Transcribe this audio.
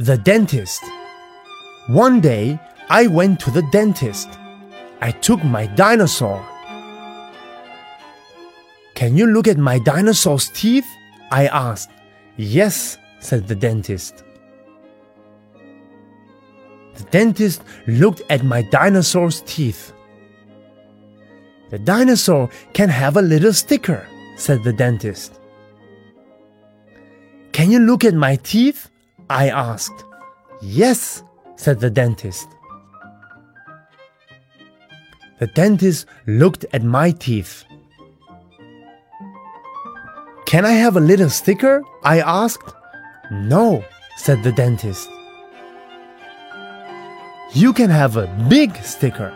The dentist. One day, I went to the dentist. I took my dinosaur. Can you look at my dinosaur's teeth? I asked. Yes, said the dentist. The dentist looked at my dinosaur's teeth. The dinosaur can have a little sticker, said the dentist. Can you look at my teeth? I asked. Yes, said the dentist. The dentist looked at my teeth. Can I have a little sticker? I asked. No, said the dentist. You can have a big sticker.